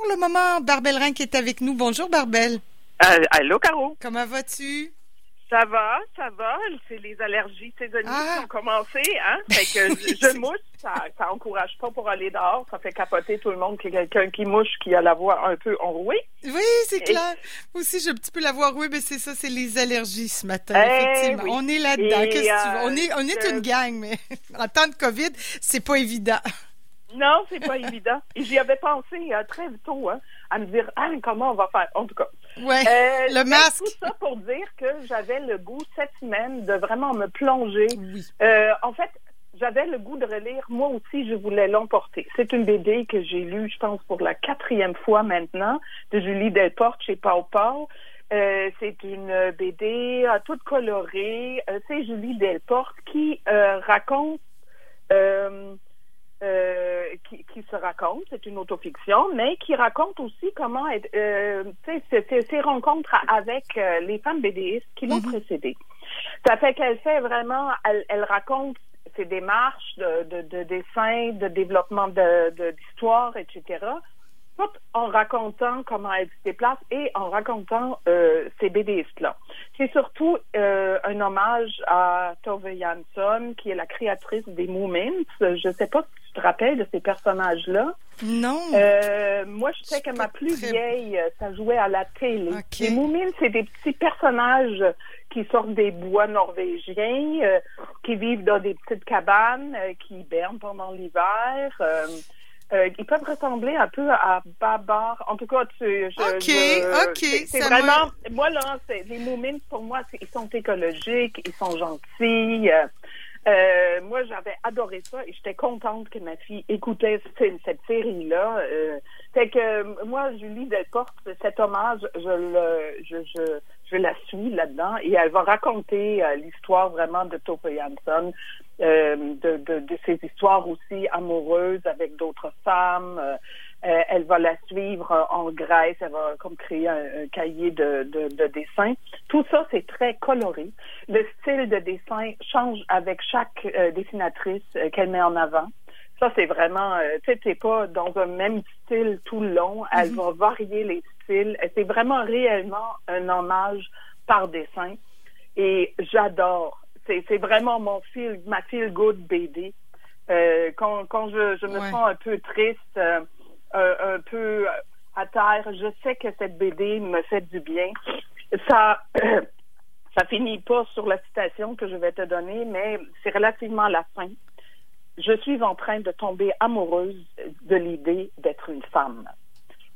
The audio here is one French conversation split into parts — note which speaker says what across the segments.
Speaker 1: pour le moment Barbel Rhin qui est avec nous. Bonjour Barbel.
Speaker 2: Euh, allô, Caro.
Speaker 1: Comment vas-tu?
Speaker 2: Ça va, ça va. C'est les allergies saisonnières
Speaker 1: Ah.
Speaker 2: qui ont commencé, hein? Fait que je, je mouche, ça, ça encourage pas pour aller dehors. Ça fait capoter tout le monde qu'il y a quelqu'un qui mouche, qui a la voix un peu enrouée.
Speaker 1: Oui, c'est
Speaker 2: Et-
Speaker 1: clair. Moi aussi, j'ai un petit peu la voix oui, mais c'est ça, c'est les allergies ce matin.
Speaker 2: Eh
Speaker 1: effectivement.
Speaker 2: oui.
Speaker 1: On est là-dedans. Qu'est-ce que tu veux?
Speaker 2: euh,
Speaker 1: On est, on est
Speaker 2: je-
Speaker 1: une gang, mais en temps de COVID, c'est pas évident.
Speaker 2: Non, c'est pas évident. Et j'y avais pensé euh, très tôt, hein, à me dire, ah, comment on va faire? En tout cas.
Speaker 1: Ouais.
Speaker 2: Euh,
Speaker 1: le
Speaker 2: mais
Speaker 1: masque.
Speaker 2: Tout ça pour dire que j'avais le goût cette semaine de vraiment me plonger
Speaker 1: Oui.
Speaker 2: Euh, en fait, j'avais le goût de relire. Moi aussi, je voulais l'emporter. C'est une BD que j'ai lue, je pense, pour la quatrième fois maintenant, de Julie Delporte chez Pau Pau. Euh, c'est une BD euh, toute colorée. Euh, c'est Julie Delporte qui euh, raconte, euh, qui, qui se raconte, c'est une autofiction, mais qui raconte aussi comment euh, ses rencontres avec euh, les femmes BDistes qui l'ont
Speaker 1: Mhm.
Speaker 2: précédée. Ça fait qu'elle fait vraiment, elle, elle raconte ses démarches de, de, de dessin, de développement de de- d'histoire, etc. Tout en racontant comment elle se déplace et en racontant euh, ces BDistes-là. C'est surtout euh, un hommage à Tove Jansson, qui est la créatrice des Moomins. Je ne sais pas te rappelles de ces personnages-là?
Speaker 1: Non.
Speaker 2: Euh, moi, je sais que ma plus
Speaker 1: très-
Speaker 2: vieille, euh, ça jouait à la télé. Les Moomins, c'est des petits personnages qui sortent des bois norvégiens, euh, qui vivent dans des petites cabanes, euh, qui hibernent pendant l'hiver. euh, euh, ils peuvent ressembler un peu à Babar. En tout cas, tu, je,
Speaker 1: Ok,
Speaker 2: je-
Speaker 1: ok,
Speaker 2: c'est- vraiment, moi là, c'est- les Moomins pour moi, ils sont écologiques, ils sont gentils. Euh, moi, j'avais adoré ça et j'étais contente que ma fille écoutait cette, série-là. Euh, fait que euh, moi, Julie Delporte, cet hommage, je le, je, je, je la suis là-dedans et elle va raconter euh, l'histoire vraiment de Tove Jansson, euh, de, de, de ses histoires aussi amoureuses avec d'autres femmes. Euh, elle va la suivre euh, en Grèce, elle va comme créer un, un cahier de, de, de dessin. Tout ça, c'est très coloré. Le style de dessin change avec chaque euh, dessinatrice euh, qu'elle met en avant. Ça, c'est vraiment, euh, tu sais, t'es pas dans un même style tout le long. Elle va varier les styles. C'est vraiment réellement un hommage par dessin. Et j'adore. C'est c'est vraiment mon feel, ma feel good BD. Euh, quand, quand je, je me
Speaker 1: Ouais.
Speaker 2: sens un peu triste, euh, un, un peu à terre, je sais que cette BD me fait du bien. Ça, ça finit pas sur la citation que je vais te donner, mais c'est relativement la fin. Je suis en train de tomber amoureuse de l'idée d'être une femme.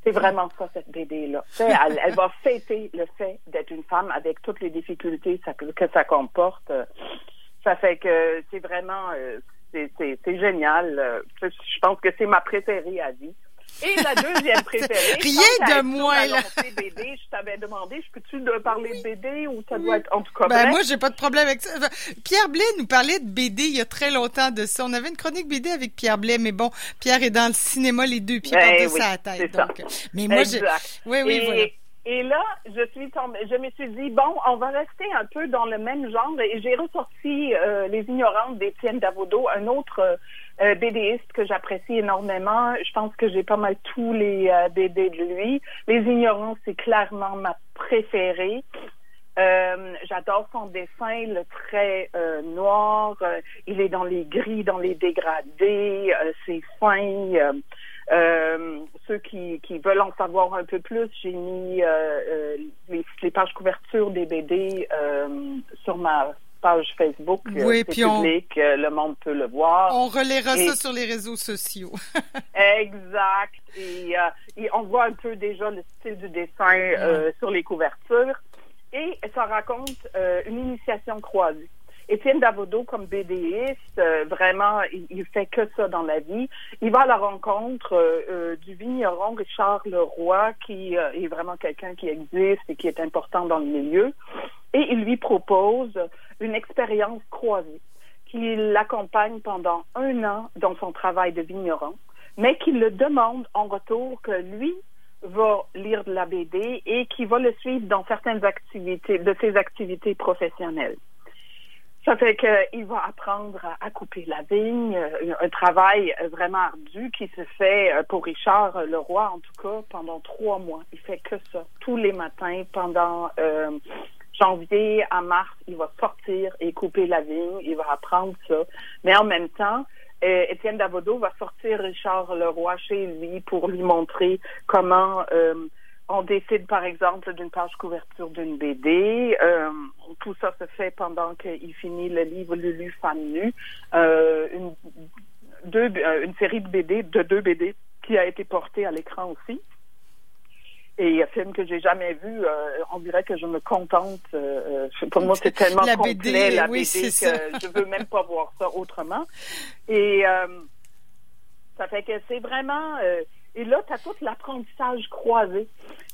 Speaker 2: C'est vraiment ça, cette BD-là. Elle, elle va fêter le fait d'être une femme avec toutes les difficultés que ça comporte. Ça fait que c'est vraiment, euh, c'est génial. Euh, Je pense que c'est ma préférée à vie. Et la deuxième préférée.
Speaker 1: Rien de moins, là.
Speaker 2: BD, je t'avais demandé, je peux-tu parler de BD ou ça doit être en tout cas
Speaker 1: Ben, moi, j'ai pas de problème avec ça. Pierre Blais nous parlait de BD il y a très longtemps de ça. On avait une chronique BD avec Pierre Blais, mais bon, Pierre est dans le cinéma les deux pieds
Speaker 2: Ben
Speaker 1: par-dessus
Speaker 2: oui,
Speaker 1: sa tête. Donc, mais moi, j'ai, oui, oui,
Speaker 2: et,
Speaker 1: voilà.
Speaker 2: Et là, je suis tombée, je me suis dit bon, on va rester un peu dans le même genre et j'ai ressorti euh, Les Ignorantes d'Étienne Davodo, un autre euh, euh, BDiste que j'apprécie énormément. Je pense que j'ai pas mal tous les euh, BD de lui. Les Ignorants, c'est clairement ma préférée. Euh, J'adore son dessin, le trait noir. il est dans les gris, dans les dégradés. c'est fin. Euh, ceux qui, qui veulent en savoir un peu plus, j'ai mis euh, euh, les, les pages couverture des BD euh, sur ma page Facebook. Euh,
Speaker 1: Oui, puis on-
Speaker 2: public, le monde peut le voir.
Speaker 1: On relaiera
Speaker 2: Et-
Speaker 1: ça sur les réseaux sociaux.
Speaker 2: Exact. Et, euh, et on voit un peu déjà le style du dessin euh, sur les couvertures. Et ça raconte euh, une initiation croisée. Étienne Davodo, comme BDiste, euh, vraiment, il, il fait que ça dans la vie. Il va à la rencontre euh, euh, du vigneron Richard Leroy, qui euh, est vraiment quelqu'un qui existe et qui est important dans le milieu. Et il lui propose une expérience croisée qui l'accompagne pendant un an dans son travail de vigneron, mais qui le demande en retour que lui va lire de la BD et qui va le suivre dans certaines activités, de ses activités professionnelles. Ça fait qu'il va apprendre à, couper la vigne, euh, un travail vraiment ardu qui se fait euh, pour Richard Leroy, en tout cas, pendant trois mois. Il fait que ça. Tous les matins, pendant euh, janvier à mars, il va sortir et couper la vigne. Il va apprendre ça. Mais en même temps, Étienne Davodo va sortir Richard Leroy chez lui pour lui montrer comment on décide, par exemple, d'une page couverture d'une BD. Euh, tout ça se fait pendant qu'il finit le livre Lulu Femme Nue. Euh, une, deux, euh, une série de BD, de deux BD, qui a été portée à l'écran aussi. Et un film que j'ai jamais vu, on dirait que je me contente. pour moi, c'est tellement la complet, BD, la BD, que je veux même pas voir ça autrement. Et ça fait que c'est vraiment et là, tu as tout l'apprentissage croisé.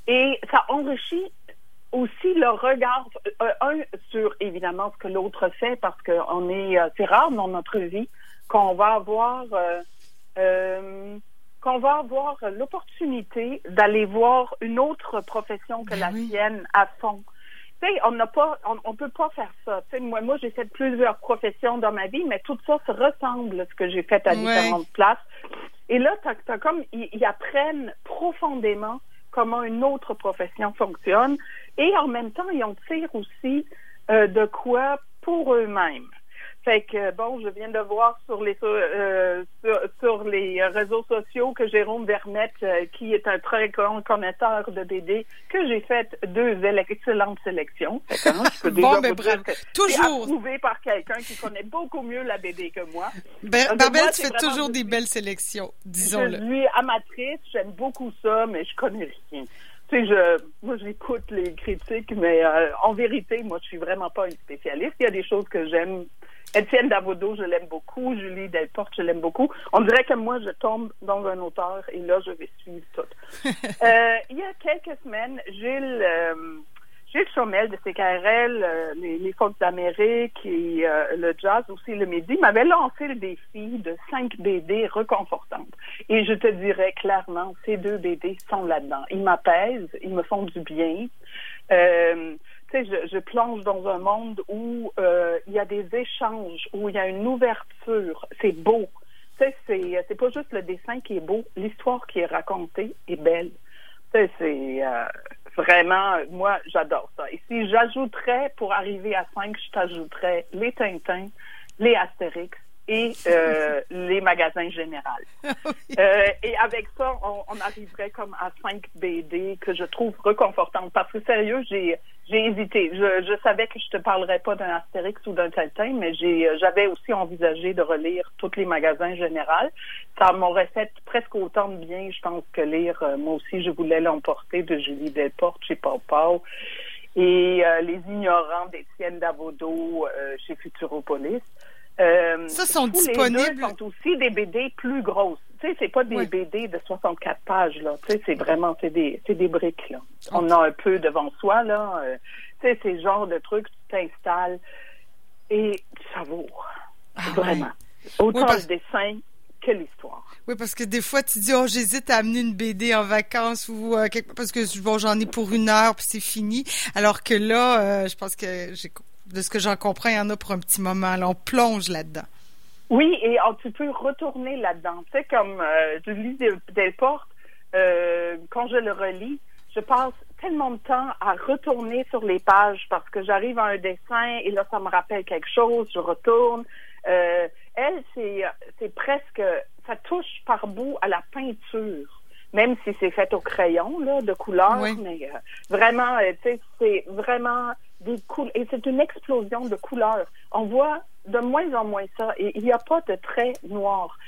Speaker 2: Et ça enrichit aussi le regard, euh, un, sur évidemment ce que l'autre fait, parce que on est, euh, c'est rare dans notre vie qu'on va avoir, euh, qu'on va avoir l'opportunité d'aller voir une autre profession que ben la sienne à fond. Tu sais, on n'a pas, on, peut pas faire ça. Tu sais, moi, moi, j'ai fait plusieurs professions dans ma vie, mais tout ça se ressemble ce que j'ai fait à différentes places. Et là, t'as, comme, ils, apprennent profondément comment une autre profession fonctionne et en même temps, ils en tirent aussi euh, de quoi pour eux-mêmes. Fait que bon, je viens de voir sur les euh, sur, les réseaux sociaux que Jérôme Vermette, euh, qui est un très grand connaisseur de BD, que j'ai fait deux excellentes sélections. Fait que, hein, je peux
Speaker 1: bon, ben, toujours
Speaker 2: approuvé par quelqu'un qui connaît beaucoup mieux la BD que moi.
Speaker 1: Ben, Barbel, tu fais toujours des belles sélections, disons-le.
Speaker 2: Je suis amatrice, j'aime beaucoup ça, mais je connais rien. Tu sais, je, moi, j'écoute les critiques, mais euh, en vérité, moi, je suis vraiment pas une spécialiste. Il y a des choses que j'aime Étienne Davodo, je l'aime beaucoup. Julie Delporte, je l'aime beaucoup. On dirait que moi, je tombe dans un auteur et là, je vais suivre tout. euh, il y a quelques semaines, Gilles, euh, Gilles Chomel de CKRL, euh, les, les d'Amérique et euh, le jazz aussi le midi m'avait lancé le défi de cinq BD reconfortantes. Et je te dirais clairement, ces deux BD sont là-dedans. Ils m'apaisent, ils me font du bien. Euh, je, je, plonge dans un monde où euh, il y a des échanges, où il y a une ouverture. C'est beau. Tu c'est, c'est pas juste le dessin qui est beau, l'histoire qui est racontée est belle. Tu sais, c'est vraiment, moi, j'adore ça. Et si j'ajouterais, pour arriver à 5, je t'ajouterais les Tintins, les Astérix, et euh, les magasins généraux. euh, et avec ça, on, on, arriverait comme à 5 BD que je trouve reconfortantes. Parce que sérieux, j'ai j'ai hésité. Je, je, savais que je te parlerais pas d'un Astérix ou d'un Tintin, mais j'ai j'avais aussi envisagé de relire tous les magasins généraux. Ça m'aurait fait presque autant de bien, je pense, que lire euh, moi aussi je voulais l'emporter de Julie Delporte chez Pau et euh, Les ignorants d'Étienne Davodo euh, chez Futuropolis.
Speaker 1: Euh, ça sont disponibles.
Speaker 2: sont aussi des BD plus grosses. Tu sais, c'est pas des BD de 64 pages là. Tu sais, c'est vraiment c'est des des briques là. On a un peu devant soi là. Euh, tu sais, c'est le genre de trucs tu t'installes et tu savoures. Ah, vraiment. Autant le dessin que l'histoire.
Speaker 1: Oui, parce que des fois, tu dis, oh, j'hésite à amener une BD en vacances ou euh, parce que bon, j'en ai pour une heure puis c'est fini. Alors que là, euh, je pense que de ce que j'en comprends, il y en a pour un petit moment. Là, on plonge là-dedans.
Speaker 2: Oui, et oh, tu peux retourner là-dedans. Tu sais, comme euh, je lis Delporte, euh, quand je le relis, je passe tellement de temps à retourner sur les pages parce que j'arrive à un dessin et là, ça me rappelle quelque chose, je retourne. Euh, elle, c'est, presque, ça touche par bout à la peinture même si c'est fait au crayon là, de couleur, mais euh, vraiment, euh, tu sais, c'est vraiment des couleurs et c'est une explosion de couleurs. On voit de moins en moins ça il n'y a pas de traits noirs.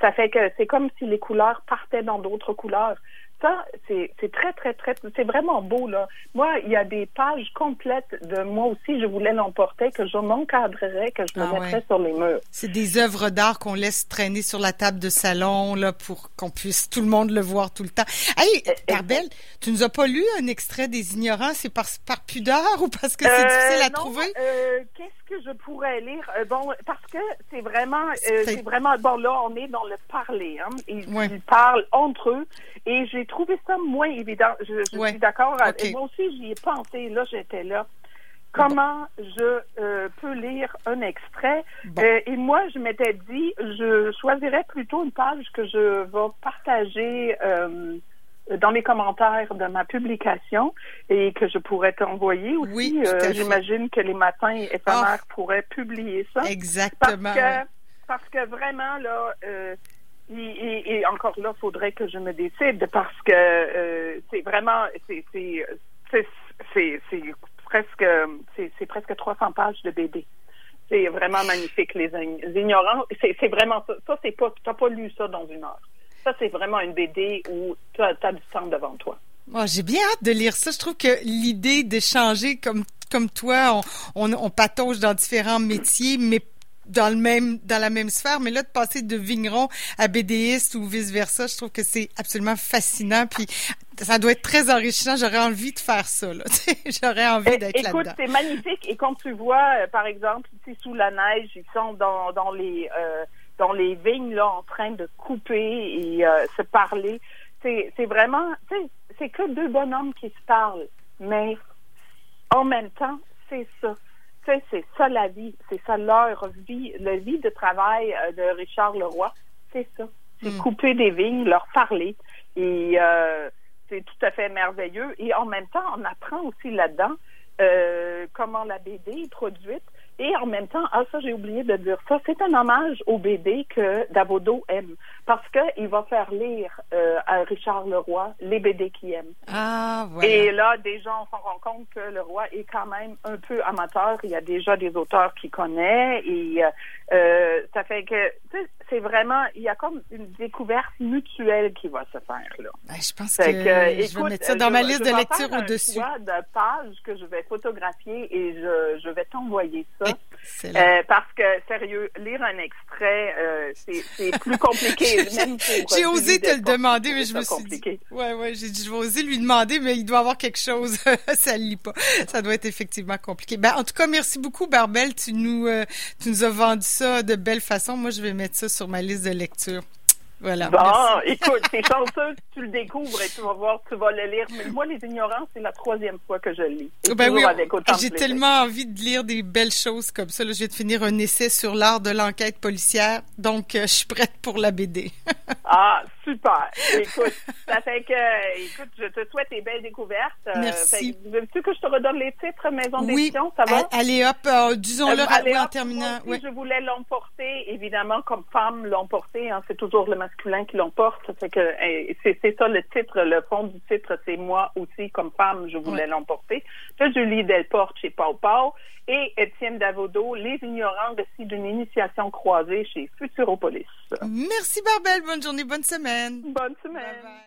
Speaker 2: Ça fait que c'est comme si les couleurs partaient dans d'autres couleurs ça, c'est très, très, très, c'est vraiment beau, là. Moi, il y a des pages complètes de moi aussi, je voulais l'emporter, que je m'encadrerais, que je me ah mettrais sur les murs.
Speaker 1: C'est des œuvres d'art qu'on laisse traîner sur la table de salon, là, pour qu'on puisse tout le monde le voir tout le temps. Hey, Carbel, tu nous as pas lu un extrait des Ignorants? C'est par, par pudeur ou parce que c'est difficile à
Speaker 2: euh,
Speaker 1: trouver?
Speaker 2: Euh, Qu'est-ce que je pourrais lire? Euh, bon, parce que c'est vraiment, c'est vraiment, bon, là, on est dans le parler, hein. Ils, parlent entre eux. Et j'ai trouvé ça moins évident. Je, suis d'accord. Moi aussi, j'y ai pensé. Là, j'étais là. comment je euh, peux lire un extrait? Euh, et moi, je m'étais dit, je choisirais plutôt une page que je vais partager euh, dans les commentaires de ma publication et que je pourrais t'envoyer aussi.
Speaker 1: Oui,
Speaker 2: J'imagine que les matins éphémères oh. pourraient publier ça.
Speaker 1: Exactement.
Speaker 2: Parce que, parce que vraiment, là, et, encore là, il faudrait que je me décide parce que c'est vraiment, c'est presque c'est presque 300 pages de BD. C'est vraiment magnifique les, ignorants. C'est vraiment ça. Ça c'est pas t'as pas lu ça dans une heure. Ça c'est vraiment une BD où tu as, du temps devant toi.
Speaker 1: Oh, j'ai bien hâte de lire ça. Je trouve que l'idée d'échanger comme comme toi, on, on, on patauge dans différents métiers, mais dans le même dans la même sphère, mais là de passer de vigneron à BDiste ou vice versa, je trouve que c'est absolument fascinant. Puis ça doit être très enrichissant. J'aurais envie de faire ça. J'aurais envie d'être là-dedans.
Speaker 2: Écoute, c'est magnifique. Et quand tu vois, euh, par exemple, ici sous la neige, ils sont dans, dans les euh, dans les vignes là en train de couper et euh, se parler. C'est vraiment, c'est que deux bonhommes qui se parlent, mais en même temps, c'est ça c'est ça la vie, c'est ça leur vie, la vie de travail euh, de Richard Leroy, c'est ça. C'est hmm. couper des vignes, leur parler. Et euh, c'est tout à fait merveilleux. Et en même temps, on apprend aussi là-dedans euh, comment la BD est produite. Et en même temps, ah ça j'ai oublié de dire ça, c'est un hommage au BD que Davodo aime parce qu'il va faire lire euh, à Richard Leroy les BD qu'il aime.
Speaker 1: Ah, voilà.
Speaker 2: Et là, déjà, on s'en rend compte que Leroy est quand même un peu amateur. Il y a déjà des auteurs qu'il connaît et euh, ça fait que c'est vraiment, il y a comme une découverte mutuelle qui va se faire là.
Speaker 1: je pense que, je vais mettre ça dans ma liste de lecture au-dessus.
Speaker 2: de pages que je vais photographier et je, je vais t'envoyer ça. Euh, parce que, sérieux, lire un extrait, euh, c'est plus compliqué.
Speaker 1: j'ai osé te le demander, mais je me suis dit. Ouais, ouais, j'ai dit, je vais oser lui demander, mais il doit avoir quelque chose. ça ne lit pas. Ça doit être effectivement compliqué. Ben, en tout cas, merci beaucoup, Barbel. Tu nous, euh, tu nous as vendu ça de belle façon. Moi, je vais mettre ça sur ma liste de lecture. Voilà.
Speaker 2: Bon, écoute, c'est chanceux, tu le découvres et tu vas voir, tu vas le lire. Mais moi, Les Ignorants, c'est la troisième fois que je le lis.
Speaker 1: ben oui, j'ai tellement envie de lire des belles choses comme ça. Là, je vais te finir un essai sur l'art de l'enquête policière, donc euh, je suis prête pour la BD.
Speaker 2: ah, super. Écoute, ça fait que, écoute, je te souhaite des belles découvertes.
Speaker 1: Euh, Merci.
Speaker 2: Veux-tu que je te redonne les titres Maison d'édition, ça va?
Speaker 1: Allez, hop, euh, disons-le en terminant.
Speaker 2: je voulais l'emporter, évidemment, comme femme l'emporter. Hein, c'est toujours le masculin qui l'emporte. que c'est ça le titre, le fond du titre, c'est moi aussi comme femme, je voulais l'emporter. De Julie Delporte chez Pau Pau et Étienne Davodo, Les ignorants récits d'une initiation croisée chez Futuropolis.
Speaker 1: Merci Barbel, bonne journée, bonne semaine.
Speaker 2: Bonne semaine.